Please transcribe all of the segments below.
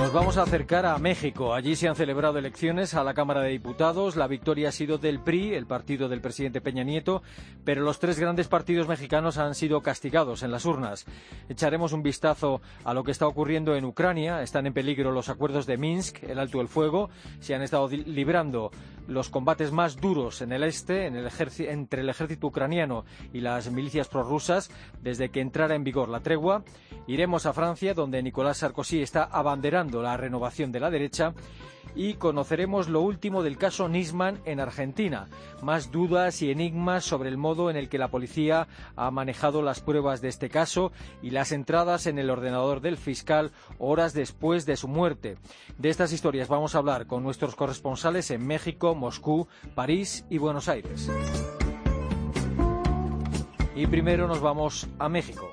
Nos vamos a acercar a México. Allí se han celebrado elecciones a la Cámara de Diputados. La victoria ha sido del PRI, el partido del presidente Peña Nieto, pero los tres grandes partidos mexicanos han sido castigados en las urnas. Echaremos un vistazo a lo que está ocurriendo en Ucrania. Están en peligro los acuerdos de Minsk, el alto el fuego. Se han estado librando los combates más duros en el este, entre el ejército ucraniano y las milicias prorrusas, desde que entrara en vigor la tregua. Iremos a Francia, donde Nicolás Sarkozy está abanderando la renovación de la derecha y conoceremos lo último del caso Nisman en Argentina. Más dudas y enigmas sobre el modo en el que la policía ha manejado las pruebas de este caso y las entradas en el ordenador del fiscal horas después de su muerte. De estas historias vamos a hablar con nuestros corresponsales en México, Moscú, París y Buenos Aires. Y primero nos vamos a México.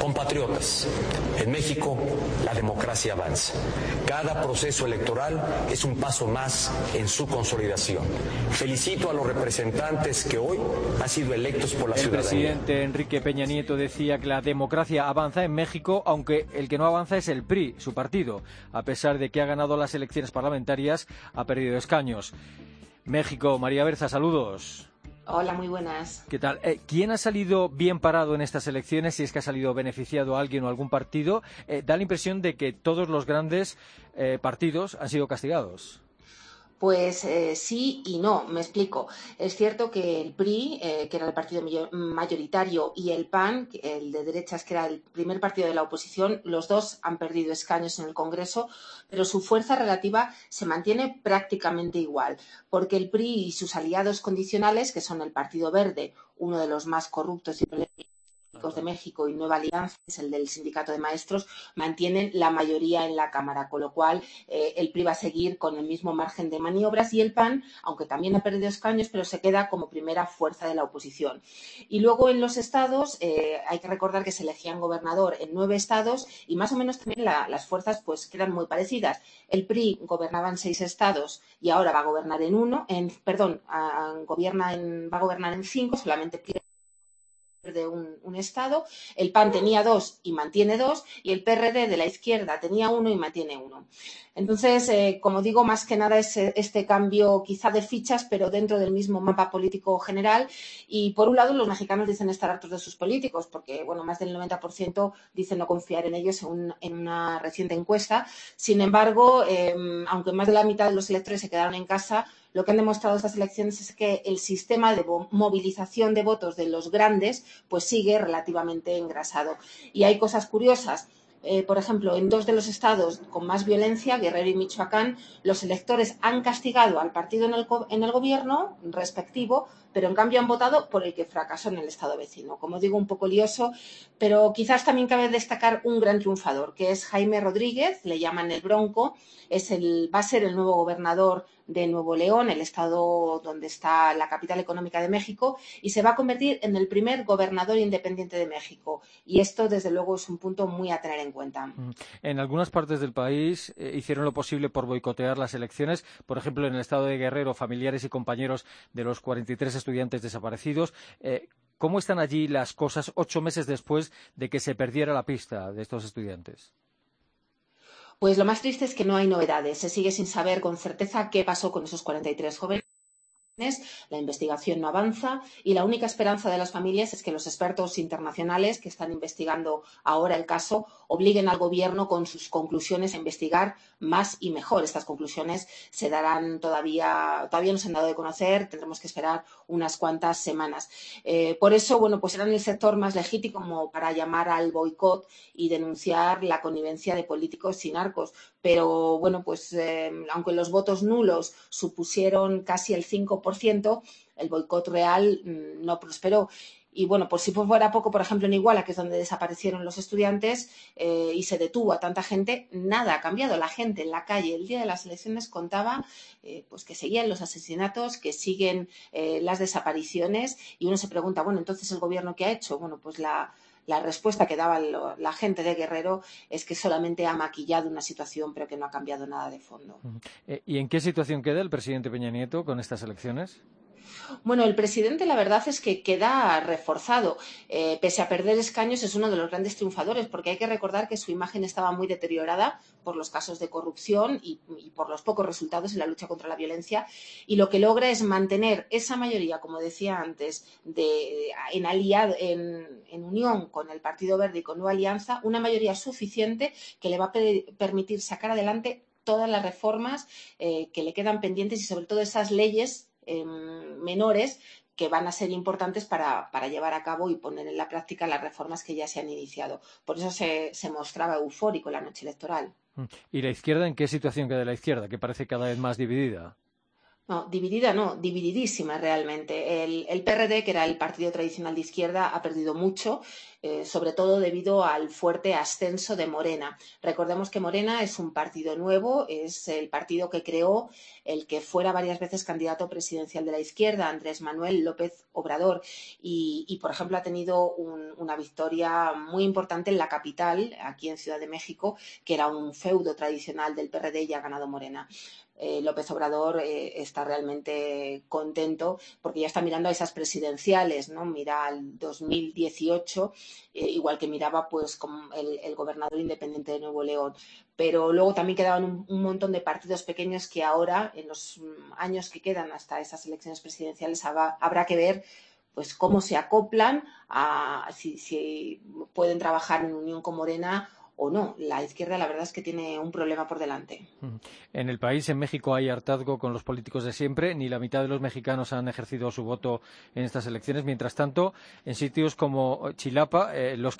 Compatriotas, en México la democracia avanza. Cada proceso electoral es un paso más en su consolidación. Felicito a los representantes que hoy han sido electos por la ciudadanía. El presidente Enrique Peña Nieto decía que la democracia avanza en México, aunque el que no avanza es el PRI, su partido. A pesar de que ha ganado las elecciones parlamentarias, ha perdido escaños. México, María Berza, saludos. Hola, muy buenas. ¿Qué tal? Eh, ¿Quién ha salido bien parado en estas elecciones? Si es que ha salido beneficiado a alguien o algún partido. Eh, da la impresión de que todos los grandes eh, partidos han sido castigados. Pues eh, sí y no, me explico. Es cierto que el PRI, eh, que era el partido mayoritario, y el PAN, el de derechas, que era el primer partido de la oposición, los dos han perdido escaños en el Congreso, pero su fuerza relativa se mantiene prácticamente igual, porque el PRI y sus aliados condicionales, que son el Partido Verde, uno de los más corruptos y de México y Nueva Alianza, es el del Sindicato de Maestros, mantienen la mayoría en la Cámara, con lo cual eh, el PRI va a seguir con el mismo margen de maniobras y el PAN, aunque también ha perdido escaños, pero se queda como primera fuerza de la oposición. Y luego en los estados eh, hay que recordar que se elegían gobernador en nueve estados y más o menos también las fuerzas pues quedan muy parecidas. El PRI gobernaba en seis estados y ahora va a gobernar en uno, en, perdón, gobierna en, va a gobernar en cinco, solamente de un, Estado, el PAN tenía dos y mantiene dos, y el PRD de la izquierda tenía uno y mantiene uno. Entonces, eh, como digo, más que nada es eh, este cambio quizá de fichas, pero dentro del mismo mapa político general. Y por un lado, los mexicanos dicen estar hartos de sus políticos, porque bueno, más del 90% dicen no confiar en ellos en una reciente encuesta. Sin embargo, em, aunque más de la mitad de los electores se quedaron en casa, lo que han demostrado estas elecciones es que el sistema de movilización de votos de los grandes pues sigue relativamente engrasado. Y hay cosas curiosas. Eh, por ejemplo, en dos de los estados con más violencia, Guerrero y Michoacán, los electores han castigado al partido en el, en el, gobierno respectivo, pero en cambio han votado por el que fracasó en el estado vecino. Como digo, un poco lioso, pero quizás también cabe destacar un gran triunfador, que es Jaime Rodríguez, le llaman el Bronco, es el, va a ser el nuevo gobernador de Nuevo León, el estado donde está la capital económica de México, y se va a convertir en el primer gobernador independiente de México. Y esto, desde luego, es un punto muy a tener en cuenta. Mm. En algunas partes del país eh, hicieron lo posible por boicotear las elecciones. Por ejemplo, en el estado de Guerrero, familiares y compañeros de los 43 estudiantes desaparecidos. Eh, ¿Cómo están allí las cosas ocho meses después de que se perdiera la pista de estos estudiantes? Pues lo más triste es que no hay novedades. Se sigue sin saber con certeza qué pasó con esos 43 jóvenes la investigación no avanza y la única esperanza de las familias es que los expertos internacionales que están investigando ahora el caso obliguen al gobierno con sus conclusiones a investigar más y mejor. Estas conclusiones se darán todavía, todavía no se han dado de conocer, tendremos que esperar unas cuantas semanas. Eh, por eso, bueno, pues eran el sector más legítimo para llamar al boicot y denunciar la connivencia de políticos y narcos. Pero bueno, pues eh, aunque los votos nulos supusieron casi el 5% el boicot real mm, no prosperó. Y bueno, por si fuera poco, por ejemplo, en Iguala, que es donde desaparecieron los estudiantes eh, y se detuvo a tanta gente, nada ha cambiado. La gente en la calle el día de las elecciones contaba eh, pues que seguían los asesinatos, que siguen eh, las desapariciones y uno se pregunta, bueno, entonces el gobierno qué ha hecho? Bueno, pues la, la respuesta que daba la gente de Guerrero es que solamente ha maquillado una situación, pero que no ha cambiado nada de fondo. Eh, ¿Y en qué situación queda el presidente Peña Nieto con estas elecciones? Bueno, el presidente la verdad es que queda reforzado. Eh, pese a perder escaños, es uno de los grandes triunfadores, porque hay que recordar que su imagen estaba muy deteriorada por los casos de corrupción y, por los pocos resultados en la lucha contra la violencia. Y lo que logra es mantener esa mayoría, como decía antes, en, en, unión con el Partido Verde y con Nueva Alianza, una mayoría suficiente que le va a permitir sacar adelante todas las reformas eh, que le quedan pendientes y sobre todo esas leyes Em, menores que van a ser importantes para, llevar a cabo y poner en la práctica las reformas que ya se han iniciado. Por eso se, se mostraba eufórico la noche electoral. Mm. ¿Y la izquierda en qué situación queda la izquierda, que parece cada vez más dividida? No, dividida no, divididísima realmente. El, PRD, que era el partido tradicional de izquierda, ha perdido mucho, eh, sobre todo debido al fuerte ascenso de Morena. Recordemos que Morena es un partido nuevo, es el partido que creó el que fuera varias veces candidato presidencial de la izquierda, Andrés Manuel López Obrador, y, por ejemplo ha tenido una victoria muy importante en la capital, aquí en Ciudad de México, que era un feudo tradicional del PRD y ha ganado Morena. Eh, López Obrador eh, está realmente contento porque ya está mirando a esas presidenciales, ¿no? Mira al 2018, eh, igual que miraba pues el, gobernador independiente de Nuevo León. Pero luego también quedaban un, montón de partidos pequeños que ahora, en los mm, años que quedan hasta esas elecciones presidenciales, habrá que ver pues cómo se acoplan, a, si, si pueden trabajar en unión con Morena o no. La izquierda la verdad es que tiene un problema por delante. En el país, en México, hay hartazgo con los políticos de siempre. Ni la mitad de los mexicanos han ejercido su voto en estas elecciones. Mientras tanto, en sitios como Chilapa, eh, los,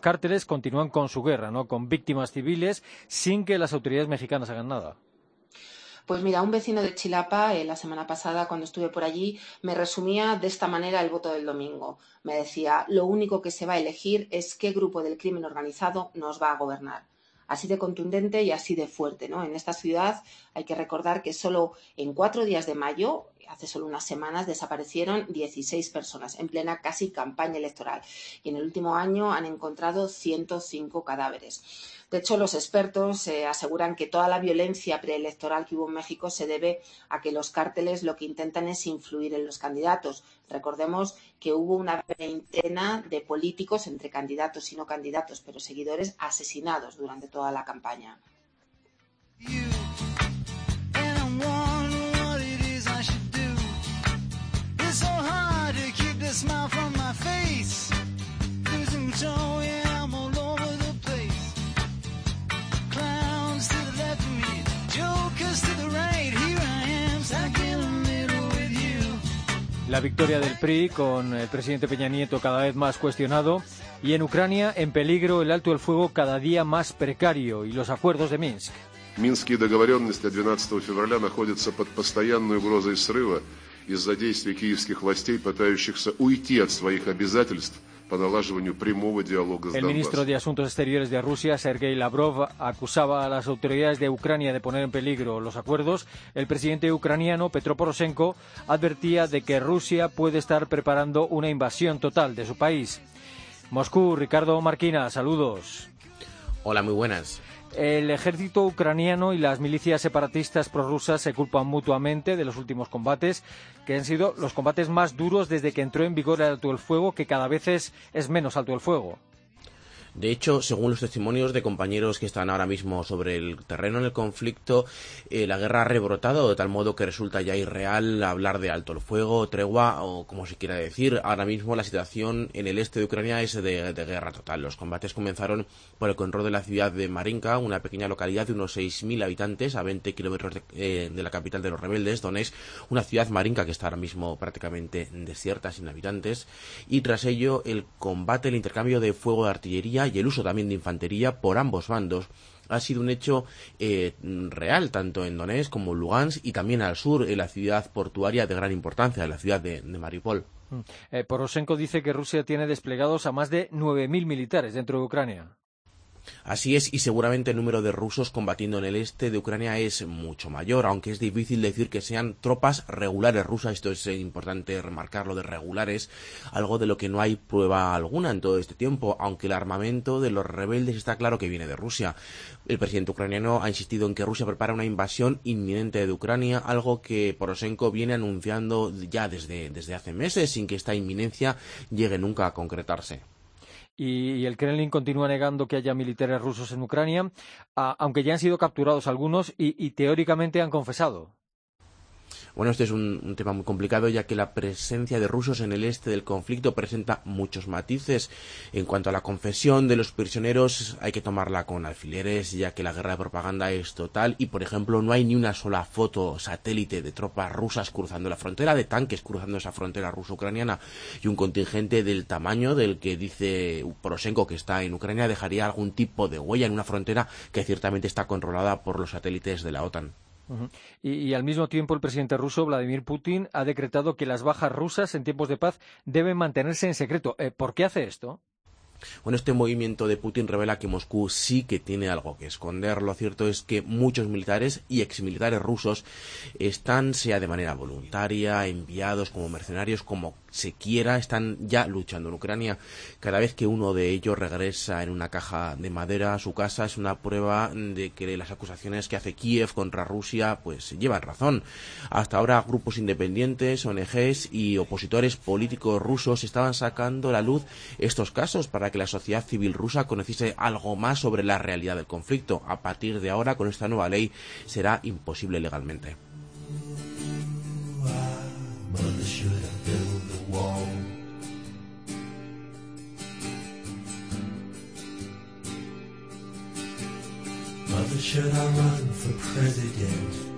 cárteles continúan con su guerra, ¿no? con víctimas civiles, sin que las autoridades mexicanas hagan nada. Pues mira, un vecino de Chilapa, eh, la semana pasada, cuando estuve por allí, me resumía de esta manera el voto del domingo. Me decía, lo único que se va a elegir es qué grupo del crimen organizado nos va a gobernar así de contundente y así de fuerte. ¿no? En esta ciudad hay que recordar que solo en cuatro días de mayo, hace solo unas semanas, desaparecieron 16 personas en plena casi campaña electoral y en el último año han encontrado 105 cadáveres. De hecho, los expertos eh, aseguran que toda la violencia preelectoral que hubo en México se debe a que los cárteles lo que intentan es influir en los candidatos. Recordemos que hubo una veintena de políticos, entre candidatos y no candidatos, pero seguidores, asesinados durante toda la campaña. La victoria del PRI con el presidente Peña Nieto cada vez más cuestionado y en Ucrania en peligro el alto el fuego cada día más precario y los acuerdos de Minsk. Минские договоренности 12 февраля находятся под постоянной угрозой срыва из-за действий киевских властей, пытающихся уйти от своих обязательств el ministro de Asuntos Exteriores de Rusia, Sergei Lavrov, acusaba a las autoridades de Ucrania de poner en peligro los acuerdos. El presidente ucraniano, Petro Poroshenko, advertía de que Rusia puede estar preparando una invasión total de su país. Moscú, Ricardo Marquina, saludos. Hola, muy buenas. El ejército ucraniano y las milicias separatistas prorrusas se culpan mutuamente de los últimos combates, que han sido los combates más duros desde que entró en vigor el alto el fuego, que cada vez es, es menos alto el fuego. De hecho, según los testimonios de compañeros que están ahora mismo sobre el terreno en el conflicto, eh, la guerra ha rebrotado de tal modo que resulta ya irreal hablar de alto el fuego, tregua o como se quiera decir. Ahora mismo la situación en el este de Ucrania es de, guerra total. Los combates comenzaron por el control de la ciudad de Marinka, una pequeña localidad de unos 6.000 habitantes a 20 kilómetros eh, de, la capital de los rebeldes, Donetsk, una ciudad Marinka que está ahora mismo prácticamente desierta, sin habitantes. Y tras ello, el combate, el intercambio de fuego de artillería y el uso también de infantería por ambos bandos ha sido un hecho eh, real, tanto en Donetsk como en Lugansk y también al sur, en la ciudad portuaria de gran importancia, la ciudad de, Mariupol. Mm. Eh, Poroshenko dice que Rusia tiene desplegados a más de 9.000 militares dentro de Ucrania. Así es, y seguramente el número de rusos combatiendo en el este de Ucrania es mucho mayor, aunque es difícil decir que sean tropas regulares rusas. Esto es importante remarcarlo de regulares, algo de lo que no hay prueba alguna en todo este tiempo, aunque el armamento de los rebeldes está claro que viene de Rusia. El presidente ucraniano ha insistido en que Rusia prepara una invasión inminente de Ucrania, algo que Poroshenko viene anunciando ya desde, desde hace meses, sin que esta inminencia llegue nunca a concretarse y, el Kremlin continúa negando que haya militares rusos en Ucrania, aunque ya han sido capturados algunos y teóricamente han confesado. Bueno, este es un, tema muy complicado ya que la presencia de rusos en el este del conflicto presenta muchos matices. En cuanto a la confesión de los prisioneros, hay que tomarla con alfileres ya que la guerra de propaganda es total y, por ejemplo, no hay ni una sola foto satélite de tropas rusas cruzando la frontera, de tanques cruzando esa frontera ruso-ucraniana y un contingente del tamaño del que dice Poroshenko que está en Ucrania dejaría algún tipo de huella en una frontera que ciertamente está controlada por los satélites de la OTAN y, al mismo tiempo el presidente ruso, Vladimir Putin, ha decretado que las bajas rusas en tiempos de paz deben mantenerse en secreto. Eh, ¿Por qué hace esto? Bueno, este movimiento de Putin revela que Moscú sí que tiene algo que esconder. Lo cierto es que muchos militares y exmilitares rusos están, sea de manera voluntaria, enviados como mercenarios, como se quiera, están ya luchando en Ucrania. Cada vez que uno de ellos regresa en una caja de madera a su casa es una prueba de que las acusaciones que hace Kiev contra Rusia pues llevan razón. Hasta ahora grupos independientes, ONGs y opositores políticos rusos estaban sacando a la luz estos casos para que la sociedad civil rusa conociese algo más sobre la realidad del conflicto. A partir de ahora, con esta nueva ley, será imposible legalmente. Should I run for president?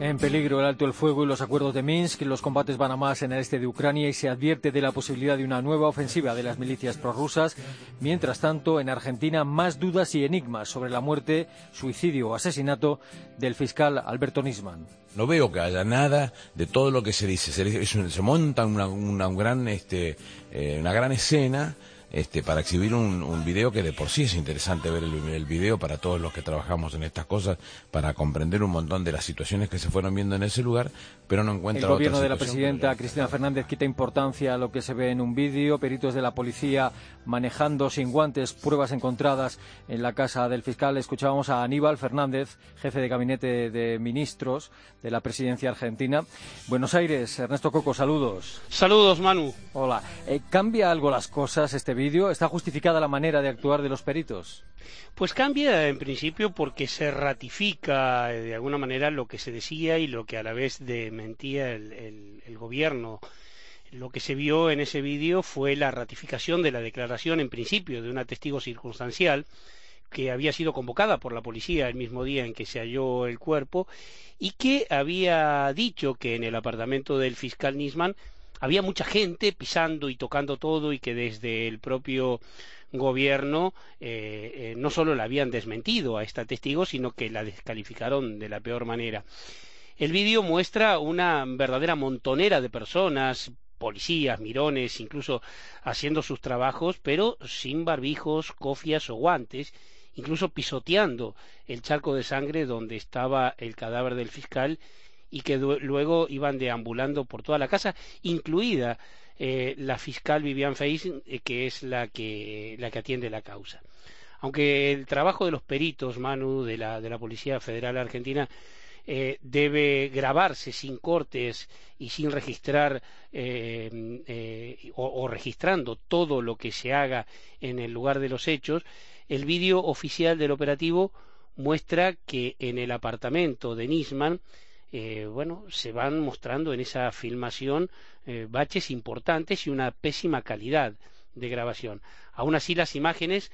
En peligro el alto el fuego y los acuerdos de Minsk, los combates van a más en el este de Ucrania y se advierte de la posibilidad de una nueva ofensiva de las milicias prorrusas. Mientras tanto, en Argentina, más dudas y enigmas sobre la muerte, suicidio o asesinato del fiscal Alberto Nisman. No veo que haya nada de todo lo que se dice. Se, monta una, gran, este, eh, una gran escena este, para exhibir un, un, video que de por sí es interesante ver el, el, video para todos los que trabajamos en estas cosas, para comprender un montón de las situaciones que se fueron viendo en ese lugar, pero no encuentra El gobierno de la presidenta Cristina Fernández quita importancia a lo que se ve en un vídeo, peritos de la policía manejando sin guantes pruebas encontradas en la casa del fiscal. Escuchábamos a Aníbal Fernández, jefe de gabinete de ministros de la presidencia argentina. Buenos Aires, Ernesto Coco, saludos. Saludos, Manu. Hola. Eh, ¿Cambia algo las cosas este ¿Está justificada la manera de actuar de los peritos? Pues cambia en principio porque se ratifica eh, de alguna manera lo que se decía y lo que a la vez mentía el, el gobierno lo que se vio en ese vídeo fue la ratificación de la declaración, en principio, de una testigo circunstancial que había sido convocada por la policía el mismo día en que se halló el cuerpo y que había dicho que en el apartamento del fiscal Nisman había mucha gente pisando y tocando todo y que desde el propio gobierno eh, eh, no solo la habían desmentido a esta testigo, sino que la descalificaron de la peor manera. El vídeo muestra una verdadera montonera de personas, policías, mirones, incluso haciendo sus trabajos, pero sin barbijos, cofias o guantes, incluso pisoteando el charco de sangre donde estaba el cadáver del fiscal y que luego iban deambulando por toda la casa, incluida eh, la fiscal Vivian Feis, eh, que es la que, la que atiende la causa. Aunque el trabajo de los peritos, Manu, de la, de la Policía Federal Argentina, eh, debe grabarse sin cortes y sin registrar eh, eh, o, registrando todo lo que se haga en el lugar de los hechos, el vídeo oficial del operativo muestra que en el apartamento de Nisman bueno, se van mostrando en esa filmación baches importantes y una pésima calidad de grabación. Aún así, las imágenes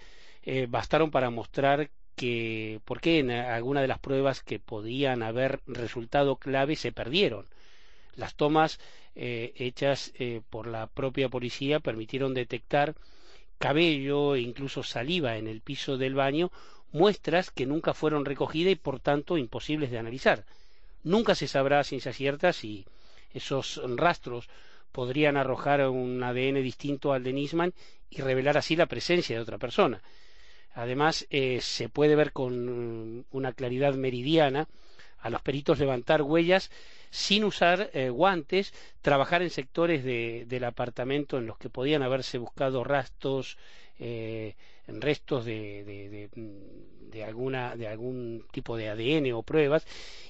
bastaron para mostrar que por qué en alguna de las pruebas que podían haber resultado clave se perdieron. Las tomas eh, hechas eh, por la propia policía permitieron detectar cabello e incluso saliva en el piso del baño, muestras que nunca fueron recogidas y por tanto imposibles de analizar. Nunca se sabrá a ciencia cierta si esos rastros podrían arrojar un ADN distinto al de Nisman y revelar así la presencia de otra persona. Además, eh, se puede ver con una claridad meridiana a los peritos levantar huellas sin usar eh, guantes, trabajar en sectores del apartamento en los que podían haberse buscado rastros, eh, restos de, de, algún tipo de ADN o pruebas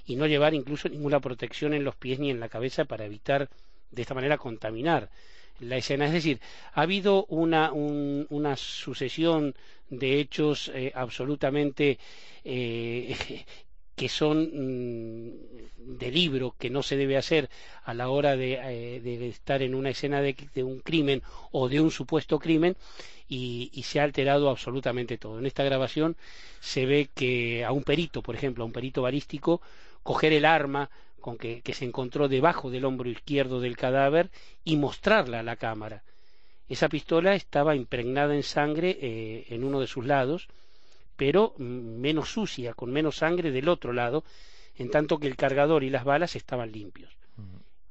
y no llevar incluso ninguna protección en los pies ni en la cabeza para evitar de esta manera contaminar la escena. Es decir, ha habido una, sucesión de hechos eh, absolutamente que son mm, de libro, que no se debe hacer a la hora de, eh, estar en una escena de, un crimen o de un supuesto crimen, y, y, se ha alterado absolutamente todo. En esta grabación se ve que a un perito, por ejemplo, a un perito balístico, coger el arma con que, se encontró debajo del hombro izquierdo del cadáver y mostrarla a la cámara. Esa pistola estaba impregnada en sangre eh, en uno de sus lados, pero menos sucia, con menos sangre del otro lado, en tanto que el cargador y las balas estaban limpios.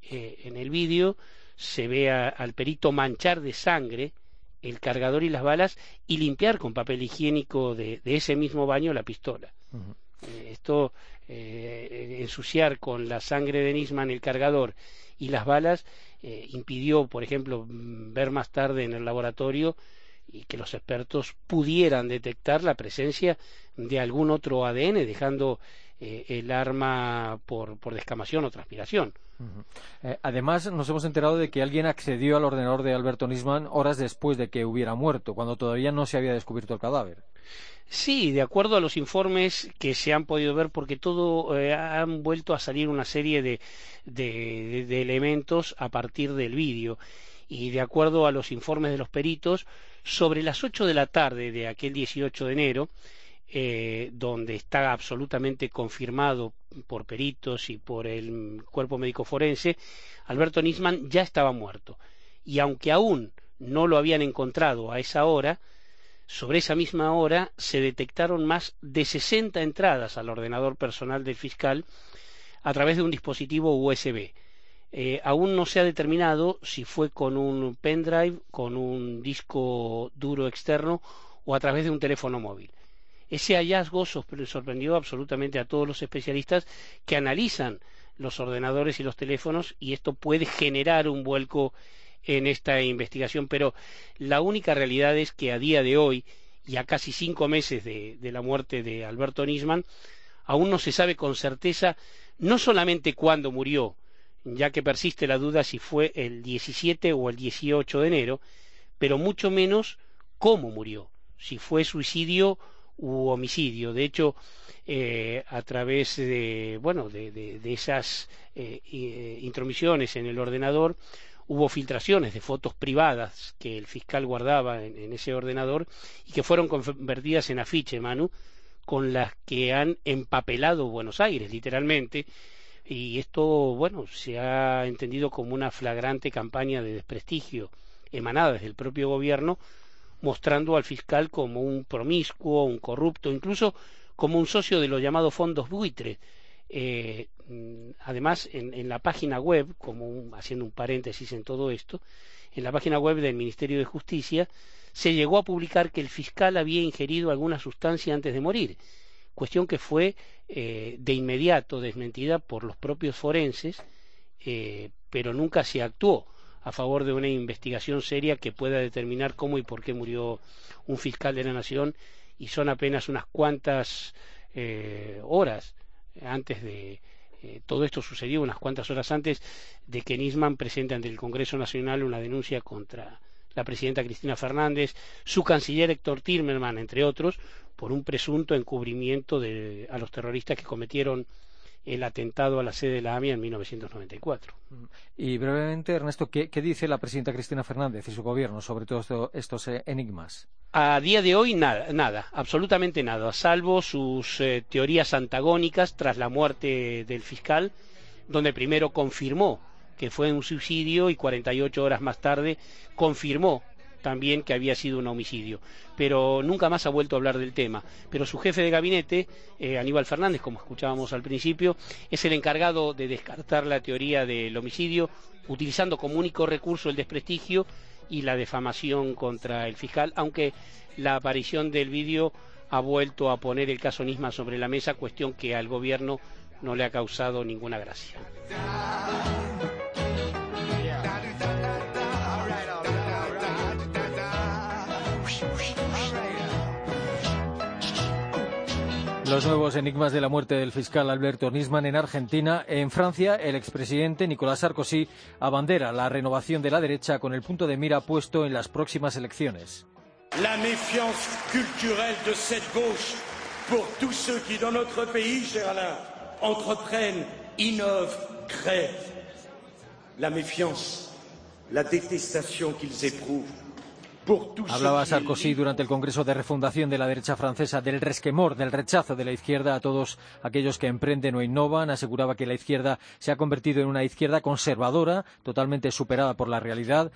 Eh, en el vídeo se ve al perito manchar de sangre el cargador y las balas y limpiar con papel higiénico de, ese mismo baño la pistola. Eh, esto eh, ensuciar con la sangre de Nisman el cargador y las balas eh, impidió, por ejemplo, ver más tarde en el laboratorio y que los expertos pudieran detectar la presencia de algún otro ADN, dejando eh, el arma por, por, descamación o transpiración. Además, nos hemos enterado de que alguien accedió al ordenador de Alberto Nisman horas después de que hubiera muerto, cuando todavía no se había descubierto el cadáver. Sí, de acuerdo a los informes que se han podido ver, porque todo eh, han vuelto a salir una serie de, de, elementos a partir del vídeo. Y de acuerdo a los informes de los peritos, sobre las ocho de la tarde de aquel 18 de enero, eh, donde está absolutamente confirmado por peritos y por el cuerpo médico forense, Alberto Nisman ya estaba muerto. Y aunque aún no lo habían encontrado a esa hora, sobre esa misma hora se detectaron más de 60 entradas al ordenador personal del fiscal a través de un dispositivo USB. Eh, aún no se ha determinado si fue con un pendrive, con un disco duro externo o a través de un teléfono móvil. Ese hallazgo sorprendió absolutamente a todos los especialistas que analizan los ordenadores y los teléfonos y esto puede generar un vuelco en esta investigación, pero la única realidad es que a día de hoy, y a casi cinco meses de, la muerte de Alberto Nisman, aún no se sabe con certeza no solamente cuándo murió, ya que persiste la duda si fue el 17 o el 18 de enero, pero mucho menos cómo murió, si fue suicidio u homicidio. De hecho, eh, a través de, bueno, de, esas eh, eh, intromisiones en el ordenador, hubo filtraciones de fotos privadas que el fiscal guardaba en, ese ordenador y que fueron convertidas en afiche, Manu, con las que han empapelado Buenos Aires, literalmente, y esto, bueno, se ha entendido como una flagrante campaña de desprestigio emanada desde el propio gobierno, mostrando al fiscal como un promiscuo, un corrupto, incluso como un socio de los llamados fondos buitres, eh, mm, además, en, la página web, como haciendo un paréntesis en todo esto, en la página web del Ministerio de Justicia se llegó a publicar que el fiscal había ingerido alguna sustancia antes de morir, cuestión que fue eh, de inmediato desmentida por los propios forenses, eh, pero nunca se actuó a favor de una investigación seria que pueda determinar cómo y por qué murió un fiscal de la Nación y son apenas unas cuantas horas antes de eh, todo esto sucedió unas cuantas horas antes de que Nisman presente ante el Congreso Nacional una denuncia contra la presidenta Cristina Fernández, su canciller Héctor Timerman, entre otros, por un presunto encubrimiento de, a los terroristas que cometieron el atentado a la sede de la AMIA en 1994. Y brevemente, Ernesto, ¿qué, dice la presidenta Cristina Fernández y su gobierno sobre todos estos eh, enigmas? A día de hoy nada, nada, absolutamente nada, salvo sus eh, teorías antagónicas tras la muerte del fiscal, donde primero confirmó que fue un suicidio y 48 horas más tarde confirmó también que había sido un homicidio. Pero nunca más ha vuelto a hablar del tema. Pero su jefe de gabinete, eh, Aníbal Fernández, como escuchábamos al principio, es el encargado de descartar la teoría del homicidio, utilizando como único recurso el desprestigio y la defamación contra el fiscal, aunque la aparición del vídeo ha vuelto a poner el caso Nisma sobre la mesa, cuestión que al gobierno no le ha causado ninguna gracia. Los nuevos enigmas de la muerte del fiscal Alberto Nisman en Argentina. En Francia, el expresidente Nicolas Sarkozy abandera la renovación de la derecha con el punto de mira puesto en las próximas elecciones. La méfiance culturelle de cette gauche pour tous ceux qui, dans notre pays, cher Alain, entreprennent, innovent, créent. La méfiance, la détestation qu'ils éprouvent Hablaba Sarkozy durante el Congreso de Refundación de la derecha francesa del resquemor, del rechazo de la izquierda a todos aquellos que emprenden o innovan. Aseguraba que la izquierda se ha convertido en una izquierda conservadora, totalmente superada por la realidad.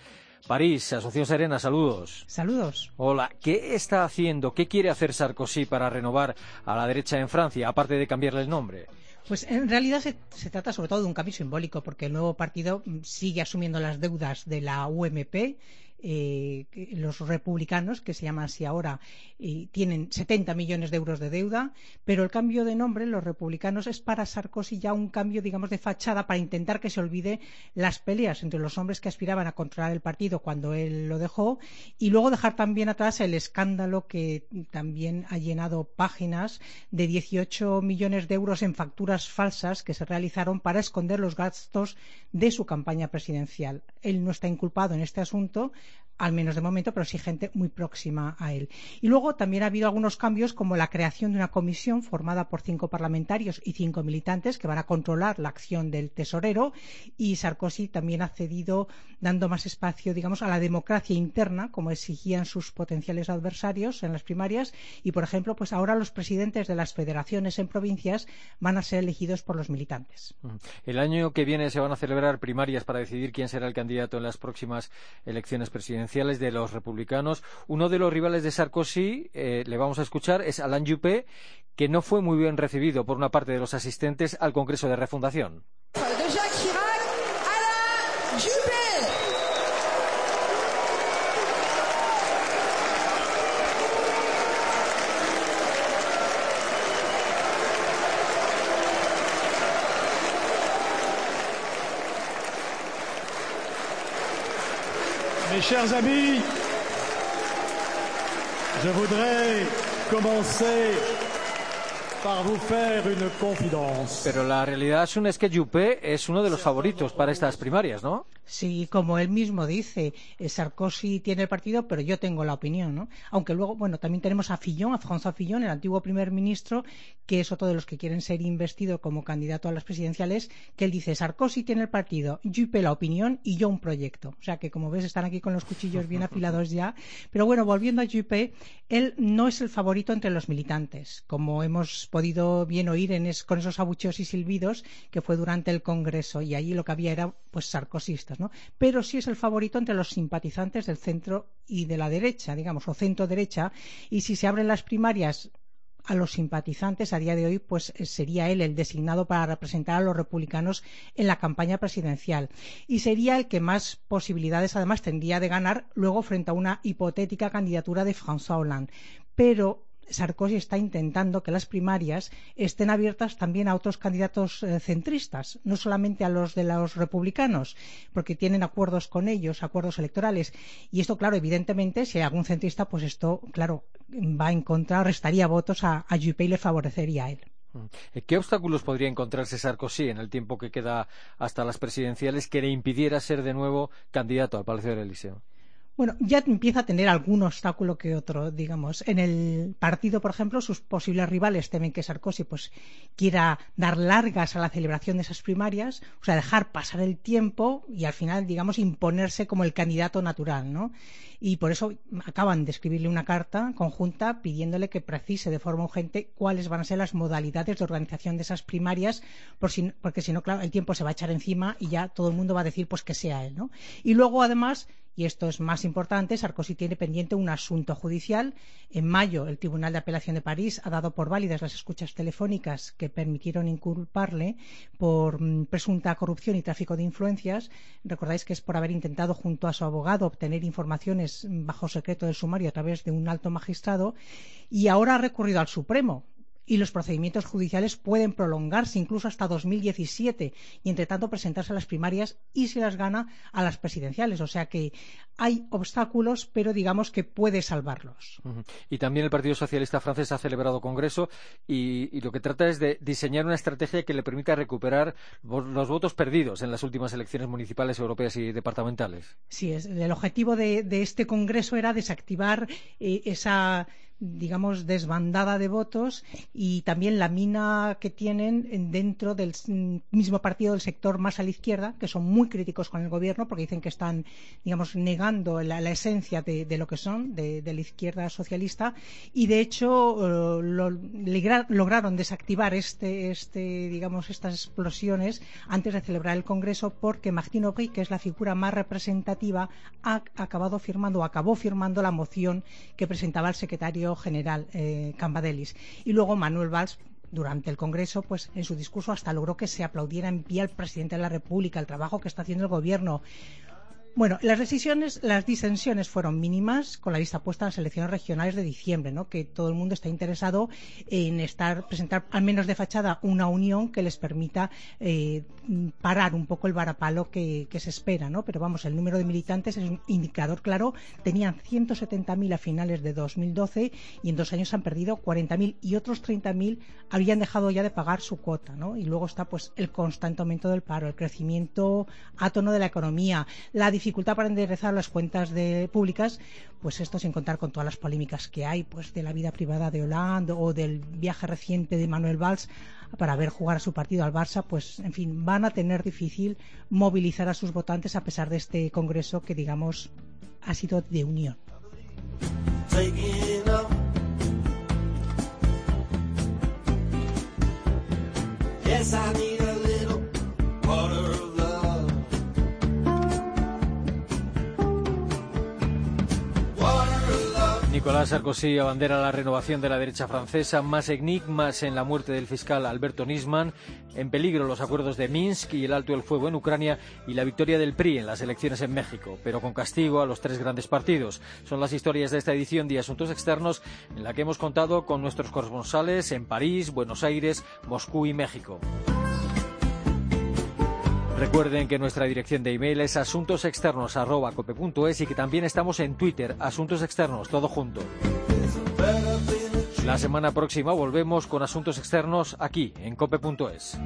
París, Asociación Serena, saludos. Saludos. Hola, ¿qué está haciendo, qué quiere hacer Sarkozy para renovar a la derecha en Francia, aparte de cambiarle el nombre? Pues en realidad se, se, trata sobre todo de un cambio simbólico, porque el nuevo partido sigue asumiendo las deudas de la UMP eh, los republicanos, que se llaman así ahora, y tienen 70 millones de euros de deuda, pero el cambio de nombre, los republicanos, es para Sarkozy ya un cambio, digamos, de fachada para intentar que se olvide las peleas entre los hombres que aspiraban a controlar el partido cuando él lo dejó y luego dejar también atrás el escándalo que también ha llenado páginas de 18 millones de euros en facturas falsas que se realizaron para esconder los gastos de su campaña presidencial. Él no está inculpado en este asunto, al menos de momento, pero sí gente muy próxima a él. Y luego también ha habido algunos cambios, como la creación de una comisión formada por cinco parlamentarios y cinco militantes que van a controlar la acción del tesorero. Y Sarkozy también ha cedido, dando más espacio, digamos, a la democracia interna, como exigían sus potenciales adversarios en las primarias. Y, por ejemplo, pues ahora los presidentes de las federaciones en provincias van a ser elegidos por los militantes. El año que viene se van a celebrar primarias para decidir quién será el candidato en las próximas elecciones presidenciales de los republicanos. Uno de los rivales de Sarkozy, eh, le vamos a escuchar, es Alain Juppé, que no fue muy bien recibido por una parte de los asistentes al Congreso de Refundación. Chers amis, je voudrais commencer par vous faire une confidence. Pero la realidad es que Juppé es uno de los favoritos para estas primarias, ¿no? Sí, como él mismo dice, eh, Sarkozy tiene el partido, pero yo tengo la opinión, ¿no? Aunque luego, bueno, también tenemos a Fillon, a François Fillon, el antiguo primer ministro, que es otro de los que quieren ser investido como candidato a las presidenciales, que él dice, Sarkozy tiene el partido, Juppé la opinión y yo un proyecto. O sea que, como ves, están aquí con los cuchillos bien afilados ya. Pero bueno, volviendo a Juppé, él no es el favorito entre los militantes, como hemos podido bien oír en con esos abucheos y silbidos que fue durante el Congreso, y allí lo que había era, pues, sarcosistas pero sí es el favorito entre los simpatizantes del centro y de la derecha, digamos, o centro derecha, y si se abren las primarias a los simpatizantes a día de hoy, pues eh, sería él el designado para representar a los republicanos en la campaña presidencial. Y sería el que más posibilidades, además, tendría de ganar luego frente a una hipotética candidatura de François Hollande. Pero Sarkozy está intentando que las primarias estén abiertas también a otros candidatos eh, centristas, no solamente a los de los republicanos, porque tienen acuerdos con ellos, acuerdos electorales. Y esto, claro, evidentemente, si hay algún centrista, pues esto, claro, va en contra, restaría votos a, a Juppé y le favorecería a él. Mm. ¿Qué obstáculos podría encontrarse Sarkozy en el tiempo que queda hasta las presidenciales que le impidiera ser de nuevo candidato al Palacio del Eliseo? Bueno, ya empieza a tener algún obstáculo que otro, digamos. En el partido, por ejemplo, sus posibles rivales temen que Sarkozy pues quiera dar largas a la celebración de esas primarias, o sea, dejar pasar el tiempo y al final, digamos, imponerse como el candidato natural, ¿no? Y por eso acaban de escribirle una carta conjunta pidiéndole que precise de forma urgente cuáles van a ser las modalidades de organización de esas primarias, porque si no, claro, el tiempo se va a echar encima y ya todo el mundo va a decir pues que sea él, ¿no? Y luego, además, Y esto es más importante, Sarkozy tiene pendiente un asunto judicial. En mayo, el Tribunal de Apelación de París ha dado por válidas las escuchas telefónicas que permitieron inculparle por mm, presunta corrupción y tráfico de influencias. Recordáis que es por haber intentado, junto a su abogado, obtener informaciones bajo secreto del sumario a través de un alto magistrado. Y ahora ha recurrido al Supremo y los procedimientos judiciales pueden prolongarse incluso hasta 2017 y, entre tanto, presentarse a las primarias y, si las gana, a las presidenciales. O sea que hay obstáculos, pero digamos que puede salvarlos. Y también el Partido Socialista francés ha celebrado Congreso y, y, lo que trata es de diseñar una estrategia que le permita recuperar los votos perdidos en las últimas elecciones municipales, europeas y departamentales. Sí, es, el objetivo de, de este Congreso era desactivar eh, esa digamos, desbandada de votos y también la mina que tienen dentro del mismo partido del sector más a la izquierda, que son muy críticos con el gobierno porque dicen que están, digamos, negando la, esencia de, lo que son, de, la izquierda socialista, y de hecho uh, lo, lograron desactivar este, este, digamos, estas explosiones antes de celebrar el Congreso porque Martín Aubry, que es la figura más representativa, ha acabado firmando, acabó firmando la moción que presentaba el secretario general eh. Y luego Manuel Valls durante el Congreso, pues en su discurso hasta logró que se aplaudiera en pie al presidente de la República, el trabajo que está haciendo el gobierno. Bueno, las decisiones, las disensiones fueron mínimas con la vista puesta a las elecciones regionales de diciembre, ¿no? Que todo el mundo está interesado en estar, presentar al menos de fachada una unión que les permita eh, parar un poco el varapalo que, se espera, ¿no? Pero vamos, el número de militantes es un indicador claro. Tenían 170.000 a finales de 2012 y en dos años han perdido 40.000 y otros 30.000 habían dejado ya de pagar su cuota, ¿no? Y luego está pues el constante aumento del paro, el crecimiento átono de la economía, la dificultad para enderezar las cuentas de, públicas, pues esto sin contar con todas las polémicas que hay, pues de la vida privada de Hollande o del viaje reciente de Manuel Valls para ver jugar a su partido al Barça, pues en fin, van a tener difícil movilizar a sus votantes a pesar de este congreso que digamos ha sido de unión. Nicolás Sarkozy abandera la renovación de la derecha francesa, más enigmas en la muerte del fiscal Alberto Nisman, en peligro los acuerdos de Minsk y el alto el fuego en Ucrania y la victoria del PRI en las elecciones en México, pero con castigo a los tres grandes partidos. Son las historias de esta edición de Asuntos Externos en la que hemos contado con nuestros corresponsales en París, Buenos Aires, Moscú y México. Recuerden que nuestra dirección de email es asuntosexternos.cope.es y que también estamos en Twitter, Asuntos Externos, todo junto. La semana próxima volvemos con Asuntos Externos aquí, en cope.es.